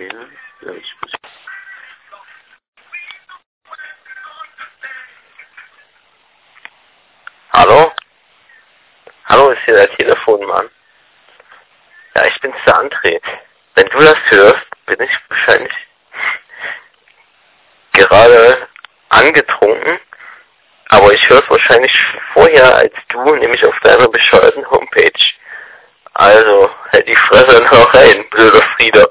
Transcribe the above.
Ja, ich muss. Hallo? Hallo, ist hier der Telefonmann? Ja, ich bin's der André. Wenn du das hörst, bin ich wahrscheinlich gerade angetrunken, aber ich höre es wahrscheinlich vorher als du, nämlich auf deiner bescheuerten Homepage. Also, halt die Fresse noch rein, blöder Frieder.